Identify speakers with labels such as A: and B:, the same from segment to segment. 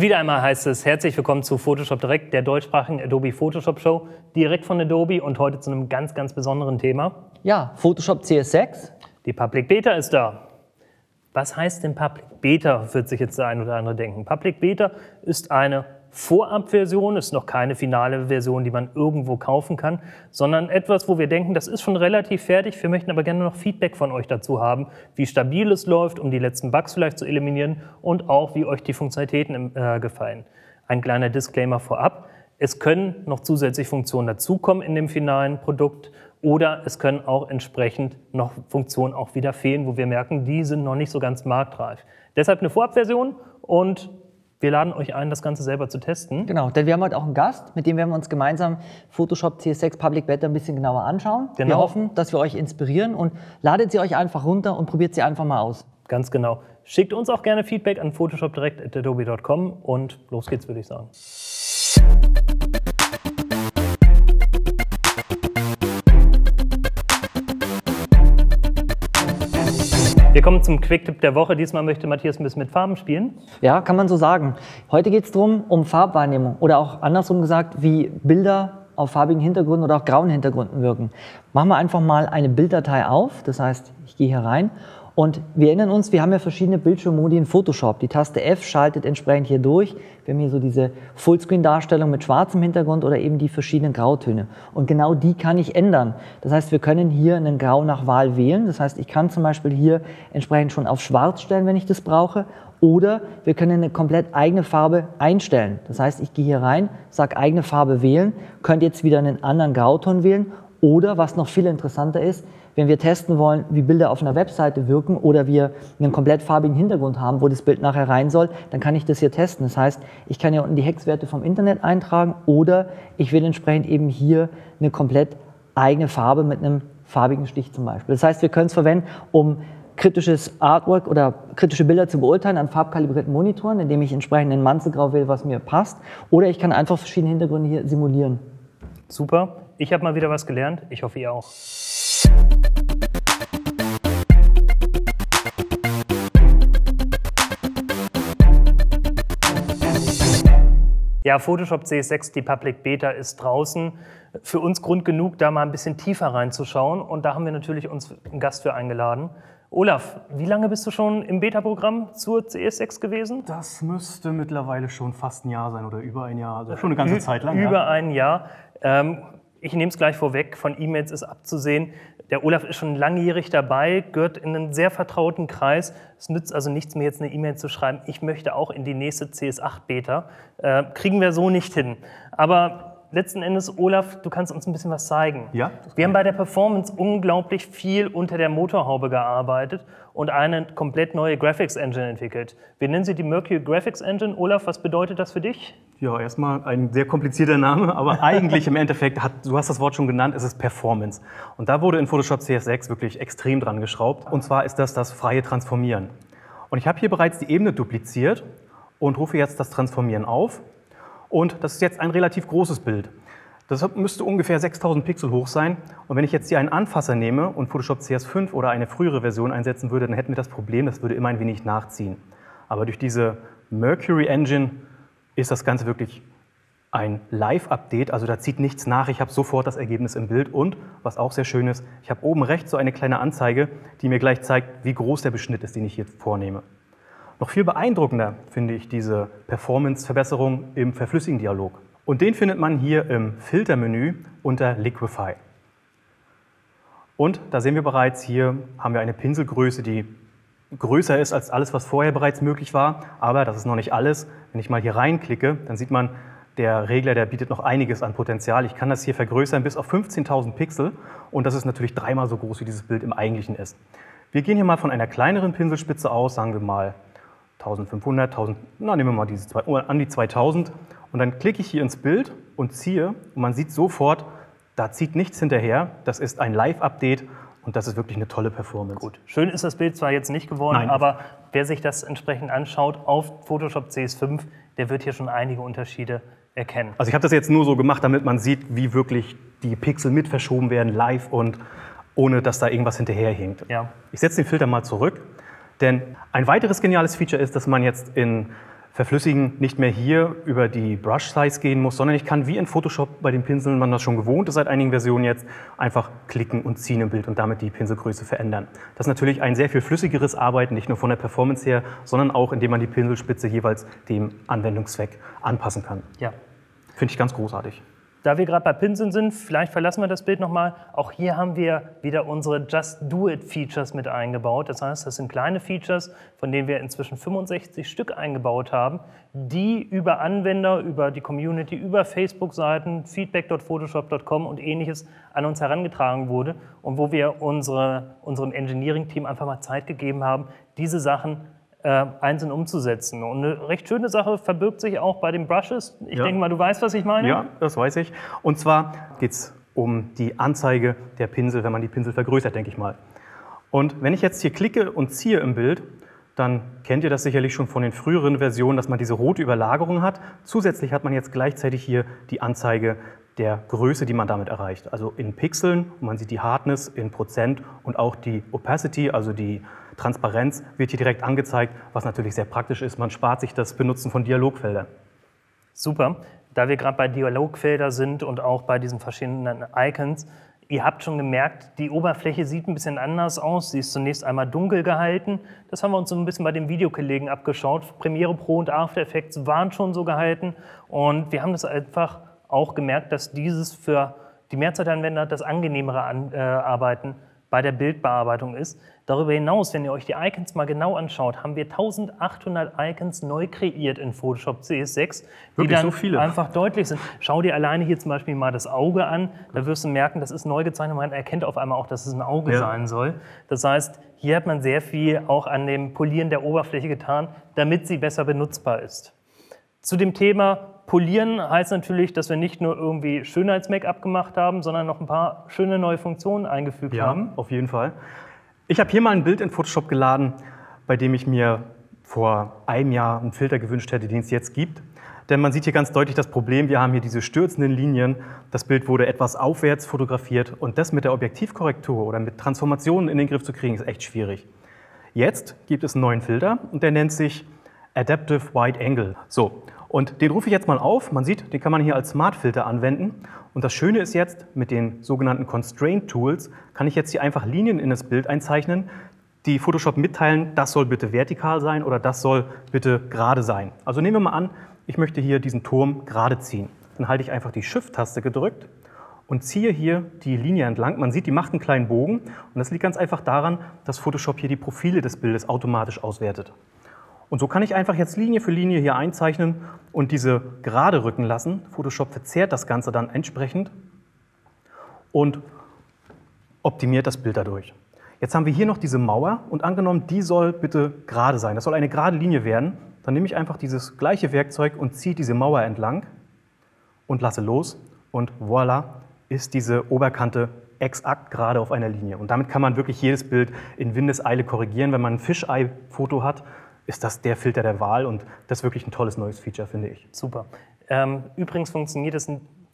A: Und wieder einmal heißt es herzlich willkommen zu Photoshop Direkt, der deutschsprachigen Adobe Photoshop Show, direkt von Adobe und heute zu einem ganz, ganz besonderen Thema.
B: Ja, Photoshop CS6.
A: Die Public Beta ist da. Was heißt denn Public Beta, wird sich jetzt der ein oder andere denken. Public Beta ist eine Vorabversion, ist noch keine finale Version, die man irgendwo kaufen kann, sondern etwas, wo wir denken, das ist schon relativ fertig. Wir möchten aber gerne noch Feedback von euch dazu haben, wie stabil es läuft, um die letzten Bugs vielleicht zu eliminieren und auch, wie euch die Funktionalitäten äh, gefallen. Ein kleiner Disclaimer vorab. Es können noch zusätzliche Funktionen dazukommen in dem finalen Produkt oder es können auch entsprechend noch Funktionen auch wieder fehlen, wo wir merken, die sind noch nicht so ganz marktreif. Deshalb eine Vorabversion und wir laden euch ein, das Ganze selber zu testen.
B: Genau, denn wir haben heute auch einen Gast, mit dem werden wir uns gemeinsam Photoshop CS6 Public Beta ein bisschen genauer anschauen. Genau. Wir hoffen, dass wir euch inspirieren und ladet sie euch einfach runter und probiert sie einfach mal aus.
A: Ganz genau. Schickt uns auch gerne Feedback an photoshopdirect.adobe.com und los geht's, würde ich sagen. Wir kommen zum Quick-Tipp der Woche. Diesmal möchte Matthias ein bisschen mit Farben spielen.
B: Ja, kann man so sagen. Heute geht es darum, um Farbwahrnehmung oder auch andersrum gesagt, wie Bilder auf farbigen Hintergründen oder auch grauen Hintergründen wirken. Machen wir einfach mal eine Bilddatei auf. Das heißt, ich gehe hier rein und wir erinnern uns, wir haben ja verschiedene Bildschirmmodi in Photoshop. Die Taste F schaltet entsprechend hier durch. Wir haben hier so diese Fullscreen-Darstellung mit schwarzem Hintergrund oder eben die verschiedenen Grautöne. Und genau die kann ich ändern. Das heißt, wir können hier einen Grau nach Wahl wählen. Das heißt, ich kann zum Beispiel hier entsprechend schon auf schwarz stellen, wenn ich das brauche. Oder wir können eine komplett eigene Farbe einstellen. Das heißt, ich gehe hier rein, sage eigene Farbe wählen, könnt jetzt wieder einen anderen Grauton wählen. Oder was noch viel interessanter ist, wenn wir testen wollen, wie Bilder auf einer Webseite wirken oder wir einen komplett farbigen Hintergrund haben, wo das Bild nachher rein soll, dann kann ich das hier testen. Das heißt, ich kann hier unten die Hexwerte vom Internet eintragen oder ich will entsprechend eben hier eine komplett eigene Farbe mit einem farbigen Stich zum Beispiel. Das heißt, wir können es verwenden, um kritisches Artwork oder kritische Bilder zu beurteilen an farbkalibrierten Monitoren, indem ich entsprechend ein Manzelgrau wähle, was mir passt. Oder ich kann einfach verschiedene Hintergründe hier simulieren.
A: Super. Ich habe mal wieder was gelernt. Ich hoffe, ihr auch. Ja, Photoshop CS6, die Public Beta ist draußen. Für uns Grund genug, da mal ein bisschen tiefer reinzuschauen. Und da haben wir natürlich uns einen Gast für eingeladen. Olaf, wie lange bist du schon im Beta-Programm zur CS6 gewesen?
C: Das müsste mittlerweile schon fast ein Jahr sein oder über ein Jahr, also schon eine ganze Zeit lang.
A: Über ja. ein Jahr. Ähm, ich nehme es gleich vorweg, von E-Mails ist abzusehen, der Olaf ist schon langjährig dabei, gehört in einen sehr vertrauten Kreis. Es nützt also nichts, mir jetzt eine E-Mail zu schreiben, ich möchte auch in die nächste CS8-Beta. Äh, kriegen wir so nicht hin. Aber letzten Endes, Olaf, du kannst uns ein bisschen was zeigen.
C: Ja.
A: Wir haben bei der Performance unglaublich viel unter der Motorhaube gearbeitet und eine komplett neue Graphics Engine entwickelt. Wir nennen sie die Mercury Graphics Engine. Olaf, was bedeutet das für dich?
C: Ja, erstmal ein sehr komplizierter Name, aber eigentlich im Endeffekt, hat, du hast das Wort schon genannt, es ist Performance. Und da wurde in Photoshop CS6 wirklich extrem dran geschraubt. Und zwar ist das das freie Transformieren. Und ich habe hier bereits die Ebene dupliziert und rufe jetzt das Transformieren auf. Und das ist jetzt ein relativ großes Bild. Das müsste ungefähr 6000 Pixel hoch sein. Und wenn ich jetzt hier einen Anfasser nehme und Photoshop CS5 oder eine frühere Version einsetzen würde, dann hätten wir das Problem, das würde immer ein wenig nachziehen. Aber durch diese Mercury Engine ist das Ganze wirklich ein Live-Update, also da zieht nichts nach, ich habe sofort das Ergebnis im Bild und, was auch sehr schön ist, ich habe oben rechts so eine kleine Anzeige, die mir gleich zeigt, wie groß der Beschnitt ist, den ich hier vornehme. Noch viel beeindruckender finde ich diese Performance-Verbesserung im Verflüssigen-Dialog. Und den findet man hier im Filtermenü unter Liquify. Und da sehen wir bereits, hier haben wir eine Pinselgröße, die größer ist als alles, was vorher bereits möglich war. Aber das ist noch nicht alles. Wenn ich mal hier reinklicke, dann sieht man, der Regler, der bietet noch einiges an Potenzial. Ich kann das hier vergrößern bis auf 15.000 Pixel und das ist natürlich dreimal so groß, wie dieses Bild im eigentlichen ist. Wir gehen hier mal von einer kleineren Pinselspitze aus, sagen wir mal 1500, 1000, na, nehmen wir mal diese zwei, an die 2000 und dann klicke ich hier ins Bild und ziehe und man sieht sofort, da zieht nichts hinterher. Das ist ein Live-Update und das ist wirklich eine tolle Performance.
A: Gut. Schön ist das Bild zwar jetzt nicht geworden, Nein. aber wer sich das entsprechend anschaut auf Photoshop CS5, der wird hier schon einige Unterschiede erkennen.
C: Also ich habe das jetzt nur so gemacht, damit man sieht, wie wirklich die Pixel mit verschoben werden live und ohne dass da irgendwas hinterherhinkt. Ja. Ich setze den Filter mal zurück denn ein weiteres geniales Feature ist, dass man jetzt in verflüssigen nicht mehr hier über die Brush Size gehen muss, sondern ich kann wie in Photoshop bei den Pinseln, man das schon gewohnt ist seit einigen Versionen jetzt, einfach klicken und ziehen im Bild und damit die Pinselgröße verändern. Das ist natürlich ein sehr viel flüssigeres Arbeiten, nicht nur von der Performance her, sondern auch indem man die Pinselspitze jeweils dem Anwendungszweck anpassen kann.
A: Ja.
C: Finde ich ganz großartig.
A: Da wir gerade bei Pinseln sind, vielleicht verlassen wir das Bild nochmal. Auch hier haben wir wieder unsere Just Do It Features mit eingebaut. Das heißt, das sind kleine Features, von denen wir inzwischen 65 Stück eingebaut haben, die über Anwender, über die Community, über Facebook-Seiten, feedback.photoshop.com und ähnliches an uns herangetragen wurde und wo wir unsere, unserem Engineering-Team einfach mal Zeit gegeben haben, diese Sachen äh, einzeln umzusetzen. Und eine recht schöne Sache verbirgt sich auch bei den Brushes. Ich
C: Ja.
A: denke mal, du weißt, was ich meine.
C: Ja, das weiß ich. Und zwar geht es um die Anzeige der Pinsel, wenn man die Pinsel vergrößert, denke ich mal. Und wenn ich jetzt hier klicke und ziehe im Bild, dann kennt ihr das sicherlich schon von den früheren Versionen, dass man diese rote Überlagerung hat. Zusätzlich hat man jetzt gleichzeitig hier die Anzeige der Größe, die man damit erreicht. Also in Pixeln, und man sieht die Hardness in Prozent und auch die Opacity, also die Transparenz, wird hier direkt angezeigt, was natürlich sehr praktisch ist. Man spart sich das Benutzen von Dialogfeldern.
A: Super. Da wir gerade bei Dialogfelder sind und auch bei diesen verschiedenen Icons, ihr habt schon gemerkt, die Oberfläche sieht ein bisschen anders aus. Sie ist zunächst einmal dunkel gehalten. Das haben wir uns so ein bisschen bei den Videokollegen abgeschaut. Premiere Pro und After Effects waren schon so gehalten. Und wir haben das einfach auch gemerkt, dass dieses für die Mehrzeitanwender das angenehmere An äh, Arbeiten bei der Bildbearbeitung ist. Darüber hinaus, wenn ihr euch die Icons mal genau anschaut, haben wir 1800 Icons neu kreiert in Photoshop CS6, die
C: Wirklich
A: dann
C: so viele?
A: einfach deutlich sind. Schau dir alleine hier zum Beispiel mal das Auge an, da wirst du merken, das ist neu gezeichnet, man erkennt auf einmal auch, dass es ein Auge
C: Ja.
A: sein soll. Das heißt, hier hat man sehr viel auch an dem Polieren der Oberfläche getan, damit sie besser benutzbar ist. Zu dem Thema Polieren heißt natürlich, dass wir nicht nur irgendwie Schönheits-Make-up gemacht haben, sondern noch ein paar schöne neue Funktionen eingefügt
C: Ja,
A: haben.
C: auf jeden Fall. Ich habe hier mal ein Bild in Photoshop geladen, bei dem ich mir vor einem Jahr einen Filter gewünscht hätte, den es jetzt gibt. Denn man sieht hier ganz deutlich das Problem, wir haben hier diese stürzenden Linien. Das Bild wurde etwas aufwärts fotografiert und das mit der Objektivkorrektur oder mit Transformationen in den Griff zu kriegen, ist echt schwierig. Jetzt gibt es einen neuen Filter und der nennt sich Adaptive Wide Angle. So, und den rufe ich jetzt mal auf. Man sieht, den kann man hier als Smart Filter anwenden. Und das Schöne ist jetzt, mit den sogenannten Constraint Tools kann ich jetzt hier einfach Linien in das Bild einzeichnen, die Photoshop mitteilen, das soll bitte vertikal sein oder das soll bitte gerade sein. Also nehmen wir mal an, ich möchte hier diesen Turm gerade ziehen. Dann halte ich einfach die Shift-Taste gedrückt und ziehe hier die Linie entlang. Man sieht, die macht einen kleinen Bogen und das liegt ganz einfach daran, dass Photoshop hier die Profile des Bildes automatisch auswertet. Und so kann ich einfach jetzt Linie für Linie hier einzeichnen und diese gerade rücken lassen. Photoshop verzerrt das Ganze dann entsprechend und optimiert das Bild dadurch. Jetzt haben wir hier noch diese Mauer und angenommen, die soll bitte gerade sein. Das soll eine gerade Linie werden. Dann nehme ich einfach dieses gleiche Werkzeug und ziehe diese Mauer entlang und lasse los und voilà ist diese Oberkante exakt gerade auf einer Linie. Und damit kann man wirklich jedes Bild in Windeseile korrigieren. Wenn man ein Fisheye-Foto hat, ist das der Filter der Wahl und das ist wirklich ein tolles neues Feature, finde ich.
A: Super. Ähm, übrigens funktioniert es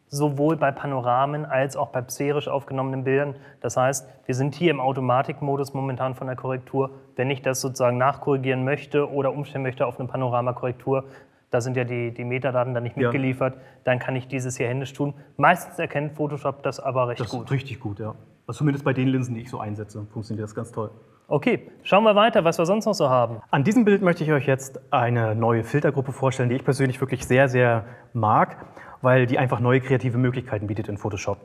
A: sowohl bei Panoramen als auch bei sphärisch aufgenommenen Bildern. Das heißt, wir sind hier im Automatikmodus momentan von der Korrektur. Wenn ich das sozusagen nachkorrigieren möchte oder umstellen möchte auf eine Panoramakorrektur, da sind ja die, die Metadaten dann nicht
C: Ja.
A: mitgeliefert, dann kann ich dieses hier händisch tun. Meistens erkennt Photoshop das aber recht
C: Das
A: gut.
C: ist richtig gut, ja. Also zumindest bei den Linsen, die ich so einsetze, funktioniert das ganz toll.
A: Okay, schauen wir weiter, was wir sonst noch so haben.
C: An diesem Bild möchte ich euch jetzt eine neue Filtergruppe vorstellen, die ich persönlich wirklich sehr, sehr mag, weil die einfach neue kreative Möglichkeiten bietet in Photoshop.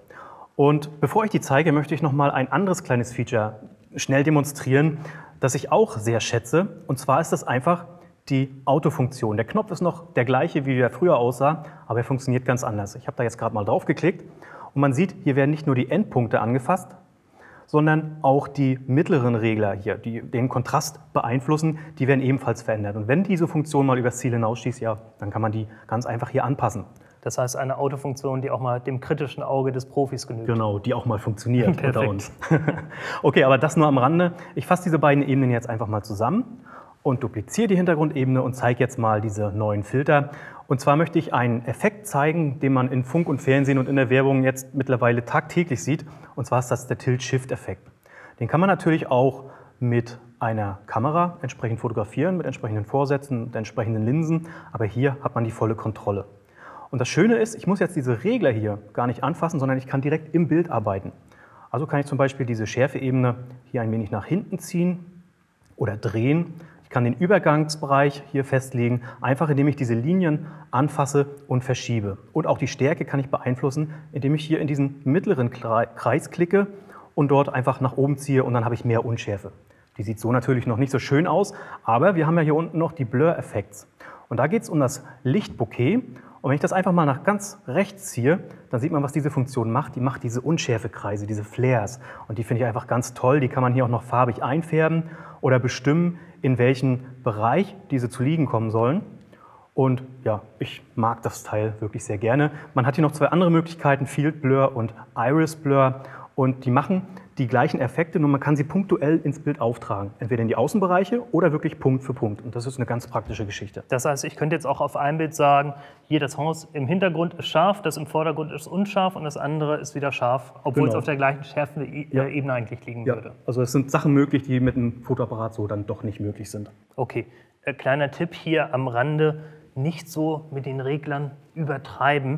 C: Und bevor ich die zeige, möchte ich noch mal ein anderes kleines Feature schnell demonstrieren, das ich auch sehr schätze. Und zwar ist das einfach die Autofunktion. Der Knopf ist noch der gleiche, wie er früher aussah, aber er funktioniert ganz anders. Ich habe da jetzt gerade mal drauf geklickt und man sieht, hier werden nicht nur die Endpunkte angefasst, sondern auch die mittleren Regler hier, die den Kontrast beeinflussen, die werden ebenfalls verändert. Und wenn diese Funktion mal übers Ziel hinausschießt, ja, dann kann man die ganz einfach hier anpassen.
A: Das heißt, eine Autofunktion, die auch mal dem kritischen Auge des Profis genügt.
C: Genau, die auch mal funktioniert unter uns. okay, aber das nur am Rande. Ich fasse diese beiden Ebenen jetzt einfach mal zusammen und dupliziere die Hintergrundebene und zeige jetzt mal diese neuen Filter. Und zwar möchte ich einen Effekt zeigen, den man in Funk und Fernsehen und in der Werbung jetzt mittlerweile tagtäglich sieht. Und zwar ist das der Tilt-Shift-Effekt. Den kann man natürlich auch mit einer Kamera entsprechend fotografieren, mit entsprechenden Vorsätzen, mit entsprechenden Linsen, aber hier hat man die volle Kontrolle. Und das Schöne ist, ich muss jetzt diese Regler hier gar nicht anfassen, sondern ich kann direkt im Bild arbeiten. Also kann ich zum Beispiel diese Schärfeebene hier ein wenig nach hinten ziehen oder drehen. Ich kann den Übergangsbereich hier festlegen, einfach indem ich diese Linien anfasse und verschiebe. Und auch die Stärke kann ich beeinflussen, indem ich hier in diesen mittleren Kreis klicke und dort einfach nach oben ziehe und dann habe ich mehr Unschärfe. Die sieht so natürlich noch nicht so schön aus, aber wir haben ja hier unten noch die Blur-Effekte. Und da geht es um das Lichtbouquet und wenn ich das einfach mal nach ganz rechts ziehe, dann sieht man, was diese Funktion macht. Die macht diese Unschärfekreise, diese Flares. Und die finde ich einfach ganz toll. Die kann man hier auch noch farbig einfärben oder bestimmen, in welchen Bereich diese zu liegen kommen sollen. Und ja, ich mag das Teil wirklich sehr gerne. Man hat hier noch zwei andere Möglichkeiten, Field Blur und Iris Blur. Und die machen die gleichen Effekte, nur man kann sie punktuell ins Bild auftragen. Entweder in die Außenbereiche oder wirklich Punkt für Punkt. Und das ist eine ganz praktische Geschichte.
A: Das heißt, ich könnte jetzt auch auf einem Bild sagen, hier das Haus im Hintergrund ist scharf, das im Vordergrund ist unscharf und das andere ist wieder scharf, obwohl genau. es auf der gleichen schärfenden ja. Ebene eigentlich liegen ja. würde.
C: Also es sind Sachen möglich, die mit einem Fotoapparat so dann doch nicht möglich sind.
A: Okay, äh, kleiner Tipp hier am Rande, nicht so mit den Reglern übertreiben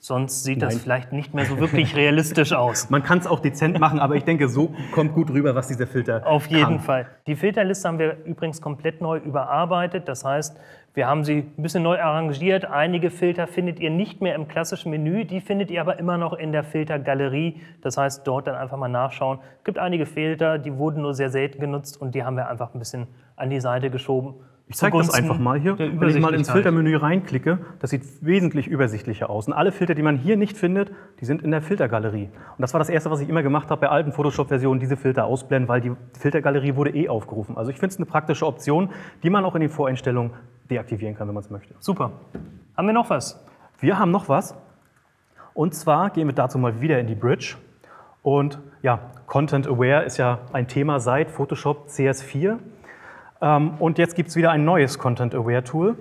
A: Sonst sieht Nein. das vielleicht nicht mehr so wirklich realistisch aus.
C: Man kann es auch dezent machen, aber ich denke, so kommt gut rüber, was dieser Filter
A: Auf jeden kann. Fall. Die Filterliste haben wir übrigens komplett neu überarbeitet. Das heißt, wir haben sie ein bisschen neu arrangiert. Einige Filter findet ihr nicht mehr im klassischen Menü, die findet ihr aber immer noch in der Filtergalerie. Das heißt, dort dann einfach mal nachschauen. Es gibt einige Filter, die wurden nur sehr selten genutzt und die haben wir einfach ein bisschen an die Seite geschoben
C: ich zeige das einfach mal hier. Wenn ich mal ins Filtermenü reinklicke, das sieht wesentlich übersichtlicher aus. Und alle Filter, die man hier nicht findet, die sind in der Filtergalerie. Und das war das Erste, was ich immer gemacht habe bei alten Photoshop-Versionen, diese Filter ausblenden, weil die Filtergalerie wurde eh aufgerufen. Also ich finde es eine praktische Option, die man auch in den Voreinstellungen deaktivieren kann, wenn man es möchte.
A: Super. Haben wir noch was?
C: Wir haben noch was. Und zwar gehen wir dazu mal wieder in die Bridge. Und ja, Content Aware ist ja ein Thema seit Photoshop CS4. Ähm, und jetzt gibt es wieder ein neues Content Aware Tool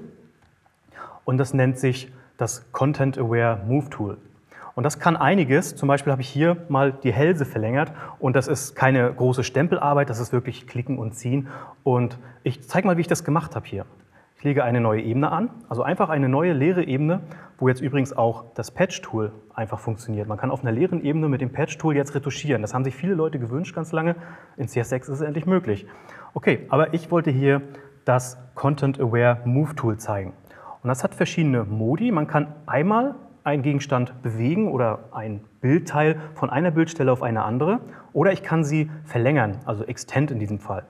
C: und das nennt sich das Content Aware Move Tool. Und das kann einiges. Zum Beispiel habe ich hier mal die Hälse verlängert und das ist keine große Stempelarbeit, das ist wirklich klicken und ziehen. Und ich zeige mal, wie ich das gemacht habe hier. Ich lege eine neue Ebene an, also einfach eine neue leere Ebene, wo jetzt übrigens auch das Patch-Tool einfach funktioniert. Man kann auf einer leeren Ebene mit dem Patch-Tool jetzt retuschieren. Das haben sich viele Leute gewünscht ganz lange. In CS6 ist es endlich möglich. Okay, aber ich wollte hier das Content Aware Move Tool zeigen. Und das hat verschiedene Modi. Man kann einmal einen Gegenstand bewegen oder ein Bildteil von einer Bildstelle auf eine andere. Oder ich kann sie verlängern, also Extend in diesem Fall.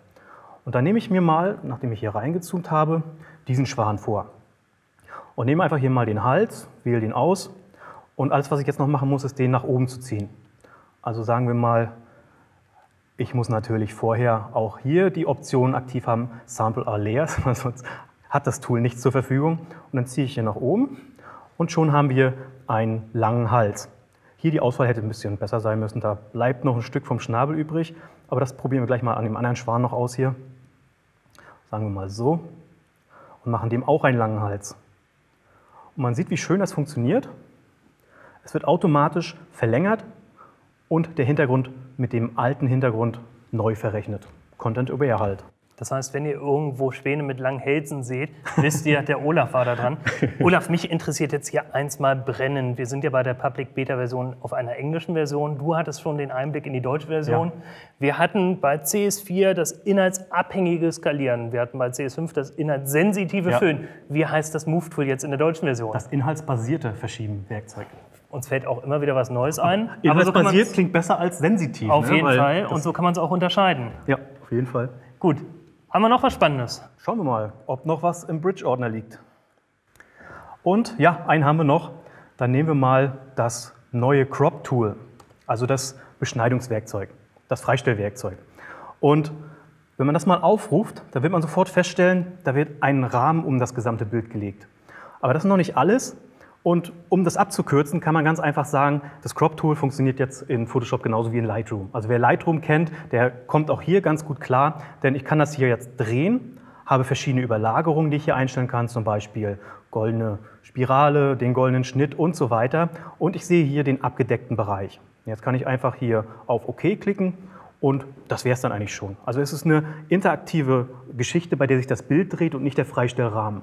C: Und dann nehme ich mir mal, nachdem ich hier reingezoomt habe, diesen Schwan vor. Und nehme einfach hier mal den Hals, wähle den aus. Und alles, was ich jetzt noch machen muss, ist den nach oben zu ziehen. Also sagen wir mal ich muss natürlich vorher auch hier die Option aktiv haben, Sample are layers, sonst hat das Tool nichts zur Verfügung. Und dann ziehe ich hier nach oben und schon haben wir einen langen Hals. Hier die Auswahl hätte ein bisschen besser sein müssen, da bleibt noch ein Stück vom Schnabel übrig, aber das probieren wir gleich mal an dem anderen Schwan noch aus hier. Sagen wir mal so und machen dem auch einen langen Hals. Und man sieht, wie schön das funktioniert. Es wird automatisch verlängert und der Hintergrund mit dem alten Hintergrund neu verrechnet. Content Aware halt.
A: Das heißt, wenn ihr irgendwo Schwäne mit langen Hälsen seht, wisst ihr, der Olaf war da dran. Olaf, mich interessiert jetzt hier eins mal brennend. Wir sind ja bei der Public Beta Version auf einer englischen Version. Du hattest schon den Einblick in die deutsche Version. Ja. Wir hatten bei CS4 das inhaltsabhängige Skalieren. Wir hatten bei CS5 das inhaltssensitive ja. Füllen. Wie heißt das Move Tool jetzt in der deutschen Version?
C: Das inhaltsbasierte Verschieben Werkzeug.
A: Uns fällt auch immer wieder was Neues ein.
C: Aber so basiert klingt besser als sensitiv.
A: Auf ne? jeden Weil Fall. Und so kann man es auch unterscheiden.
C: Ja, auf jeden Fall.
A: Gut. Haben wir noch was Spannendes?
C: Schauen wir mal, ob noch was im Bridge-Ordner liegt. Und ja, einen haben wir noch. Dann nehmen wir mal das neue Crop-Tool, also das Beschneidungswerkzeug, das Freistellwerkzeug. Und wenn man das mal aufruft, dann wird man sofort feststellen, da wird ein Rahmen um das gesamte Bild gelegt. Aber das ist noch nicht alles. Und um das abzukürzen, kann man ganz einfach sagen, das Crop-Tool funktioniert jetzt in Photoshop genauso wie in Lightroom. Also wer Lightroom kennt, der kommt auch hier ganz gut klar, denn ich kann das hier jetzt drehen, habe verschiedene Überlagerungen, die ich hier einstellen kann, zum Beispiel goldene Spirale, den goldenen Schnitt und so weiter. Und ich sehe hier den abgedeckten Bereich. Jetzt kann ich einfach hier auf OK klicken und das wäre es dann eigentlich schon. Also es ist eine interaktive Geschichte, bei der sich das Bild dreht und nicht der Freistellrahmen.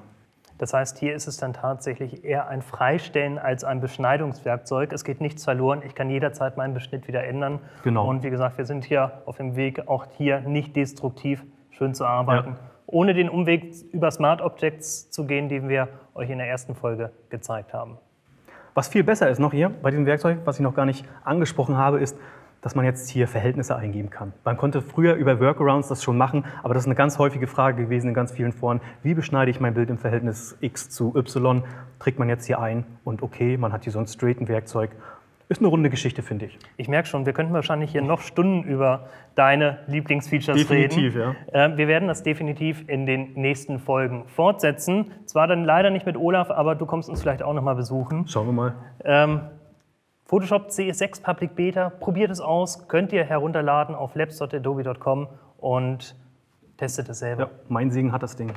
A: Das heißt, hier ist es dann tatsächlich eher ein Freistellen als ein Beschneidungswerkzeug. Es geht nichts verloren. Ich kann jederzeit meinen Beschnitt wieder ändern.
C: Genau.
A: Und wie gesagt, wir sind hier auf dem Weg, auch hier nicht destruktiv schön zu arbeiten, ja. ohne den Umweg über Smart Objects zu gehen, den wir euch in der ersten Folge gezeigt haben.
C: Was viel besser ist noch hier bei diesem Werkzeug, was ich noch gar nicht angesprochen habe, ist, dass man jetzt hier Verhältnisse eingeben kann. Man konnte früher über Workarounds das schon machen, aber das ist eine ganz häufige Frage gewesen in ganz vielen Foren. Wie beschneide ich mein Bild im Verhältnis x zu y? Trägt man jetzt hier ein und okay, man hat hier so ein straighten Werkzeug. Ist eine runde Geschichte, finde ich.
A: Ich merke schon, wir könnten wahrscheinlich hier noch Stunden über deine Lieblingsfeatures
C: definitiv,
A: reden. Ja. Äh, wir werden das definitiv in den nächsten Folgen fortsetzen. Zwar dann leider nicht mit Olaf, aber du kommst uns vielleicht auch noch mal besuchen.
C: Schauen wir mal.
A: Ähm, Photoshop CS6 Public Beta, probiert es aus, könnt ihr herunterladen auf labs.adobe.com und testet es selber. Ja,
C: mein Segen hat das Ding.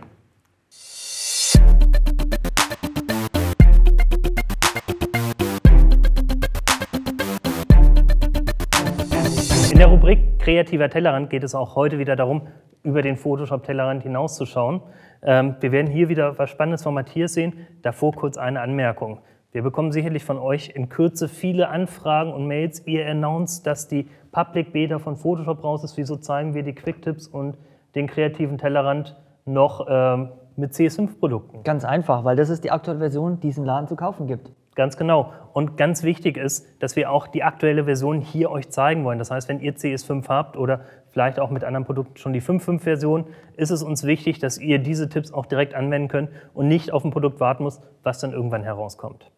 A: In der Rubrik Kreativer Tellerrand geht es auch heute wieder darum, über den Photoshop-Tellerrand hinauszuschauen. Ähm, wir werden hier wieder was Spannendes von Matthias sehen. Davor kurz eine Anmerkung. Wir bekommen sicherlich von euch in Kürze viele Anfragen und Mails. Ihr announced, dass die Public Beta von Photoshop raus ist. Wieso zeigen wir die Quick-Tipps und den kreativen Tellerrand noch ähm, mit CS5-Produkten?
B: Ganz einfach, weil das ist die aktuelle Version, die es im Laden zu kaufen gibt.
A: Ganz genau. Und ganz wichtig ist, dass wir auch die aktuelle Version hier euch zeigen wollen. Das heißt, wenn ihr CS5 habt oder vielleicht auch mit anderen Produkten schon die 5.5-Version, ist es uns wichtig, dass ihr diese Tipps auch direkt anwenden könnt und nicht auf ein Produkt warten müsst, was dann irgendwann herauskommt.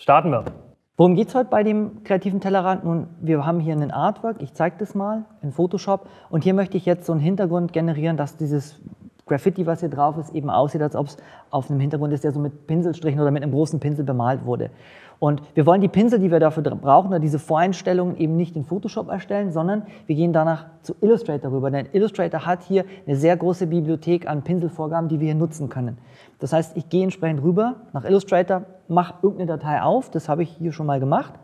A: Starten wir.
B: Worum geht es heute bei dem kreativen Tellerrand? Nun, wir haben hier einen Artwork, ich zeige das mal in Photoshop und hier möchte ich jetzt so einen Hintergrund generieren, dass dieses Graffiti, was hier drauf ist, eben aussieht, als ob es auf einem Hintergrund ist, der so mit Pinselstrichen oder mit einem großen Pinsel bemalt wurde. Und wir wollen die Pinsel, die wir dafür brauchen, oder diese Voreinstellungen eben nicht in Photoshop erstellen, sondern wir gehen danach zu Illustrator rüber. Denn Illustrator hat hier eine sehr große Bibliothek an Pinselvorgaben, die wir hier nutzen können. Das heißt, ich gehe entsprechend rüber nach Illustrator, mache irgendeine Datei auf, das habe ich hier schon mal gemacht,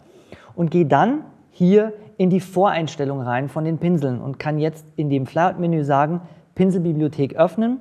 B: und gehe dann hier in die Voreinstellung rein von den Pinseln und kann jetzt in dem Flyout-Menü sagen, Pinselbibliothek öffnen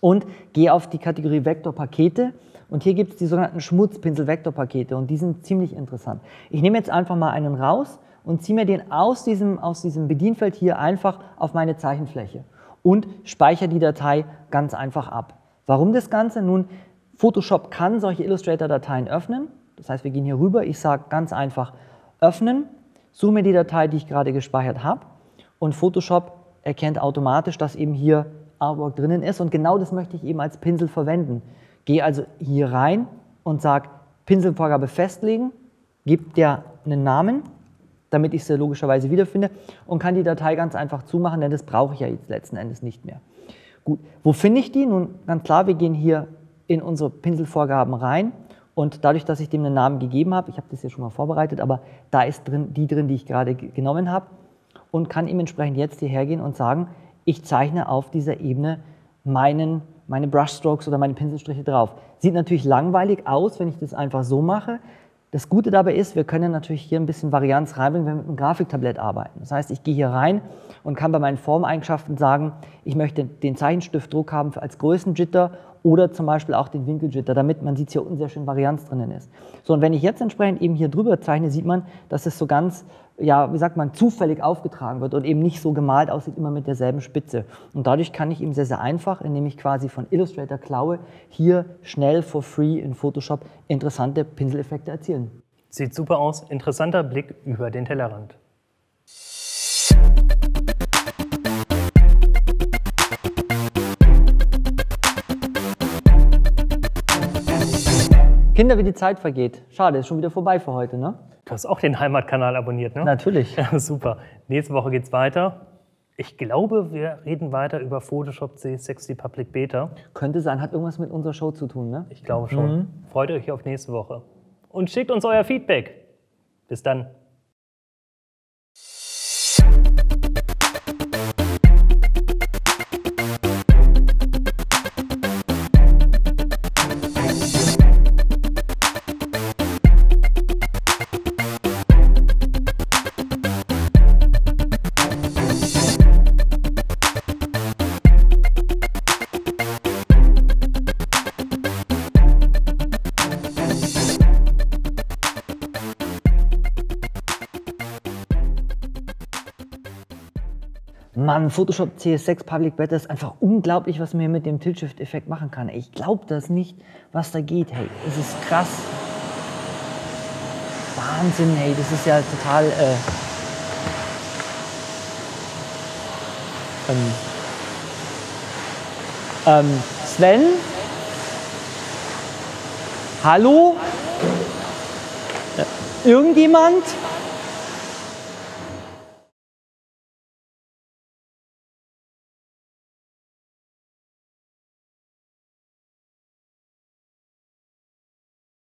B: und gehe auf die Kategorie Vektorpakete und hier gibt es die sogenannten Schmutzpinsel-Vektorpakete und die sind ziemlich interessant. Ich nehme jetzt einfach mal einen raus und ziehe mir den aus diesem, aus diesem Bedienfeld hier einfach auf meine Zeichenfläche und speichere die Datei ganz einfach ab. Warum das Ganze? Nun, Photoshop kann solche Illustrator-Dateien öffnen. Das heißt, wir gehen hier rüber, ich sage ganz einfach öffnen, suche mir die Datei, die ich gerade gespeichert habe und Photoshop erkennt automatisch, dass eben hier Artwork drinnen ist und genau das möchte ich eben als Pinsel verwenden. Gehe also hier rein und sage Pinselvorgabe festlegen, gebe der einen Namen, damit ich sie logischerweise wiederfinde und kann die Datei ganz einfach zumachen, denn das brauche ich ja jetzt letzten Endes nicht mehr. Gut, wo finde ich die? Nun, ganz klar, wir gehen hier in unsere Pinselvorgaben rein und dadurch, dass ich dem einen Namen gegeben habe, ich habe das hier schon mal vorbereitet, aber da ist drin, die drin, die ich gerade genommen habe und kann ihm entsprechend jetzt hierher gehen und sagen, ich zeichne auf dieser Ebene meinen meine Brushstrokes oder meine Pinselstriche drauf. Sieht natürlich langweilig aus, wenn ich das einfach so mache. Das Gute dabei ist, wir können natürlich hier ein bisschen Varianz reinbringen, wenn wir mit einem Grafiktablett arbeiten. Das heißt, ich gehe hier rein und kann bei meinen Formeigenschaften sagen, ich möchte den Zeichenstiftdruck haben als Größenjitter oder zum Beispiel auch den Winkeljitter, damit man sieht hier unten sehr schön Varianz drinnen ist. So, und wenn ich jetzt entsprechend eben hier drüber zeichne, sieht man, dass es so ganz ja, wie sagt man, zufällig aufgetragen wird und eben nicht so gemalt aussieht, immer mit derselben Spitze. Und dadurch kann ich eben sehr, sehr einfach, indem ich quasi von Illustrator klaue, hier schnell for free in Photoshop interessante Pinseleffekte erzielen.
A: Sieht super aus. Interessanter Blick über den Tellerrand.
B: Kinder, wie die Zeit vergeht. Schade, ist schon wieder vorbei für heute, ne?
A: Du hast auch den Heimatkanal abonniert, ne?
B: Natürlich.
A: Ja, super. Nächste Woche geht's weiter. Ich glaube, wir reden weiter über Photoshop C60 Public Beta.
B: Könnte sein, hat irgendwas mit unserer Show zu tun, ne?
A: Ich glaube schon. Mhm. Freut euch auf nächste Woche. Und schickt uns euer Feedback. Bis dann.
B: Mann, Photoshop CS6 Public Beta ist einfach unglaublich, was man hier mit dem Tilt-Shift-Effekt machen kann. Ich glaube das nicht, was da geht. Hey, es ist krass. Wahnsinn, hey, das ist ja total. Äh, ähm, ähm, Sven? Hallo? Äh, irgendjemand?